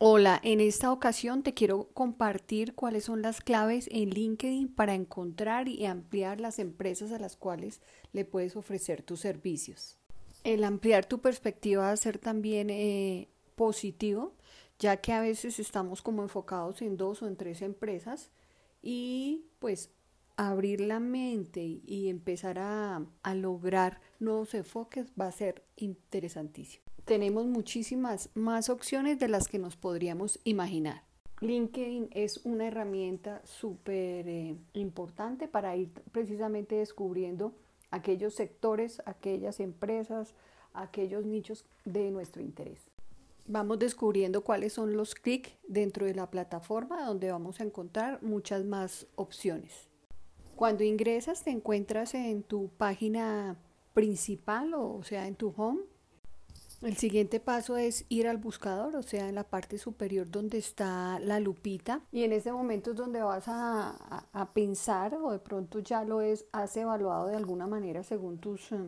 Hola, en esta ocasión te quiero compartir cuáles son las claves en LinkedIn para encontrar y ampliar las empresas a las cuales le puedes ofrecer tus servicios. El ampliar tu perspectiva va a ser también eh, positivo, ya que a veces estamos como enfocados en dos o en tres empresas y pues abrir la mente y empezar a, lograr nuevos enfoques va a ser interesantísimo tenemos muchísimas más opciones de las que nos podríamos imaginar. LinkedIn es una herramienta súper eh, importante para ir precisamente descubriendo aquellos sectores, aquellas empresas, aquellos nichos de nuestro interés. Vamos descubriendo cuáles son los clics dentro de la plataforma donde vamos a encontrar muchas más opciones. Cuando ingresas te encuentras en tu página principal o sea en tu home el siguiente paso es ir al buscador, o sea, en la parte superior donde está la lupita. Y en ese momento es donde vas a, pensar o de pronto ya lo es, has evaluado de alguna manera según tus eh,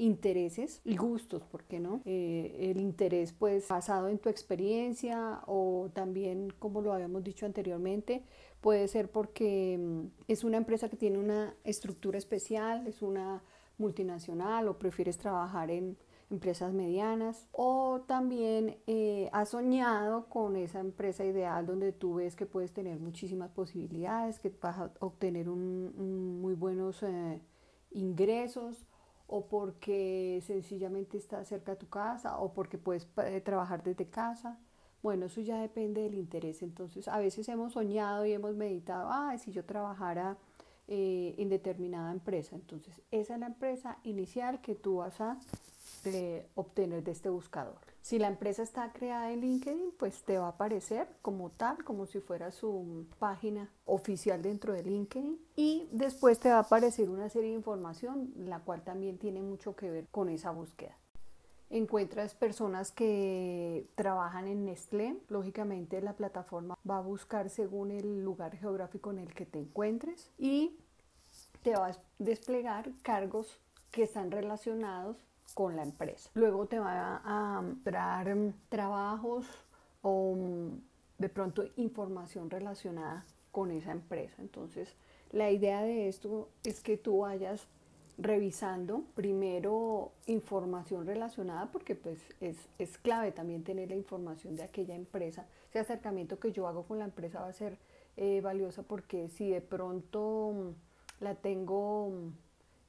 intereses y gustos, ¿por qué no? Eh, el interés pues basado en tu experiencia o también, como lo habíamos dicho anteriormente, puede ser porque mm, es una empresa que tiene una estructura especial, es una multinacional o prefieres trabajar en empresas medianas o también eh, has soñado con esa empresa ideal donde tú ves que puedes tener muchísimas posibilidades, que vas a obtener un, muy buenos eh, ingresos o porque sencillamente está cerca de tu casa o porque puedes eh, trabajar desde casa. Bueno, eso ya depende del interés. Entonces, a veces hemos soñado y hemos meditado, ah, si yo trabajara en determinada empresa. Entonces, esa es la empresa inicial que tú vas a de obtener de este buscador. Si la empresa está creada en LinkedIn, pues te va a aparecer como tal, como si fuera su página oficial dentro de LinkedIn. Y después te va a aparecer una serie de información, la cual también tiene mucho que ver con esa búsqueda. Encuentras personas que trabajan en Nestlé. Lógicamente la plataforma va a buscar según el lugar geográfico en el que te encuentres y te va a desplegar cargos que están relacionados con la empresa. Luego te va a dar mm, trabajos o mm, de pronto información relacionada con esa empresa. Entonces, la idea de esto es que tú vayas revisando primero información relacionada porque pues es, es, clave también tener la información de aquella empresa. Ese acercamiento que yo hago con la empresa va a ser eh, valiosa porque si de pronto mm, la tengo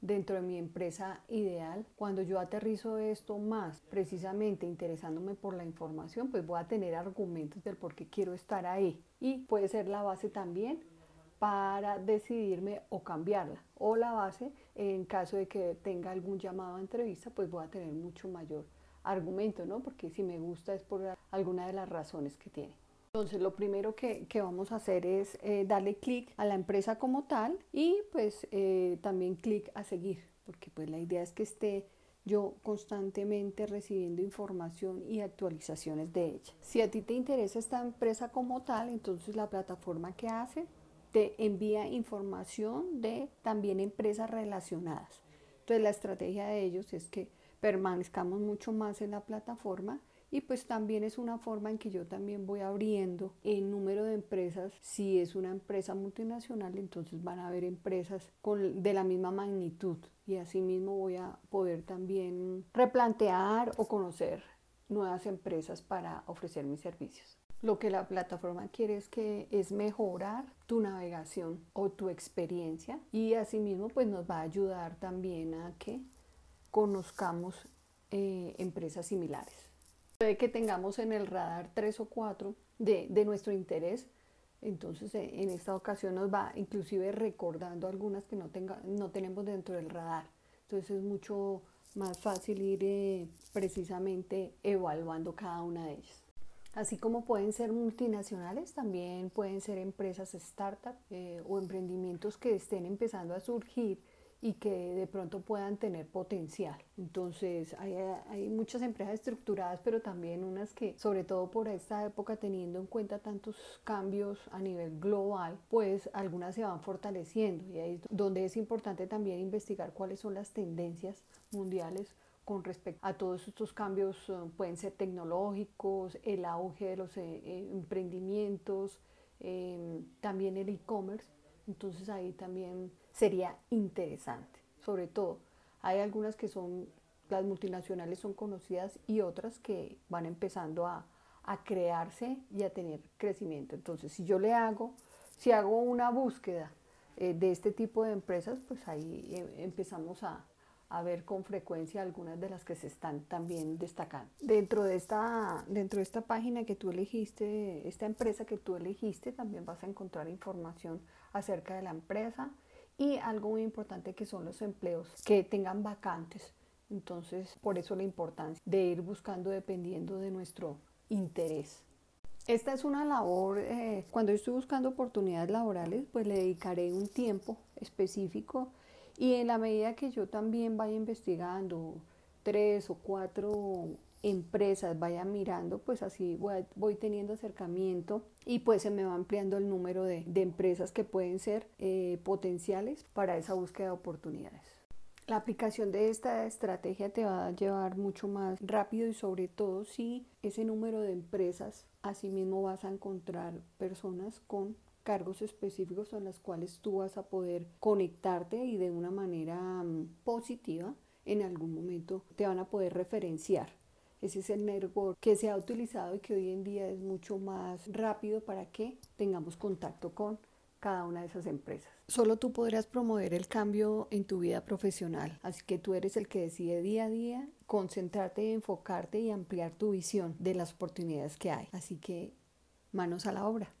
dentro de mi empresa ideal, cuando yo aterrizo esto más precisamente interesándome por la información, pues voy a tener argumentos del por qué quiero estar ahí. Y puede ser la base también para decidirme o cambiarla. O la base, en caso de que tenga algún llamado a entrevista, pues voy a tener mucho mayor argumento, ¿no? Porque si me gusta es por alguna de las razones que tiene. Entonces lo primero que, vamos a hacer es eh, darle clic a la empresa como tal y pues eh, también clic a seguir, porque pues la idea es que esté yo constantemente recibiendo información y actualizaciones de ella. Si a ti te interesa esta empresa como tal, entonces la plataforma que hace te envía información de también empresas relacionadas. Entonces la estrategia de ellos es que permanezcamos mucho más en la plataforma y pues también es una forma en que yo también voy abriendo el número de empresas. Si es una empresa multinacional, entonces van a haber empresas de la misma magnitud y asimismo voy a poder también replantear o conocer nuevas empresas para ofrecer mis servicios. Lo que la plataforma quiere es que es mejorar tu navegación o tu experiencia y asimismo pues nos va a ayudar también a que conozcamos eh, empresas similares. Puede que tengamos en el radar tres o cuatro de, nuestro interés, entonces eh, en esta ocasión nos va inclusive recordando algunas que no, tenga, no tenemos dentro del radar. Entonces es mucho más fácil ir eh, precisamente evaluando cada una de ellas. Así como pueden ser multinacionales, también pueden ser empresas startup eh, o emprendimientos que estén empezando a surgir y que de pronto puedan tener potencial. Entonces hay, hay, muchas empresas estructuradas, pero también unas que, sobre todo por esta época, teniendo en cuenta tantos cambios a nivel global, pues algunas se van fortaleciendo y ahí es donde es importante también investigar cuáles son las tendencias mundiales con respecto a todos estos cambios, eh, pueden ser tecnológicos, el auge de los eh, eh, emprendimientos, em, también el e-commerce. Entonces ahí también sería interesante. Sobre todo, hay algunas que son, las multinacionales son conocidas y otras que van empezando a, a crearse y a tener crecimiento. Entonces, si yo le hago, si hago una búsqueda de este tipo de empresas, pues ahí empezamos a, a ver con frecuencia algunas de las que se están también destacando. Dentro de esta, dentro de esta página que tú elegiste, esta empresa que tú elegiste, también vas a encontrar información acerca de la empresa y algo muy importante que son los empleos que tengan vacantes. Entonces, por eso la importancia de ir buscando dependiendo de nuestro interés. Esta es una labor, eh, cuando estoy buscando oportunidades laborales, pues le dedicaré un tiempo específico y en la medida que yo también vaya investigando tres o cuatro empresas, vaya mirando, pues así voy, teniendo acercamiento y pues se me va ampliando el número de, empresas que pueden ser eh, potenciales para esa búsqueda de oportunidades. La aplicación de esta estrategia te va a llevar mucho más rápido y sobre todo si ese número de empresas, asimismo vas a encontrar personas con cargos específicos en los cuales tú vas a poder conectarte y de una manera mm, positiva en algún momento te van a poder referenciar. Ese es el network que se ha utilizado y que hoy en día es mucho más rápido para que tengamos contacto con cada una de esas empresas. Solo tú podrás promover el cambio en tu vida profesional, así que tú eres el que decide día a día concentrarte, enfocarte y ampliar tu visión de las oportunidades que hay. Así que manos a la obra.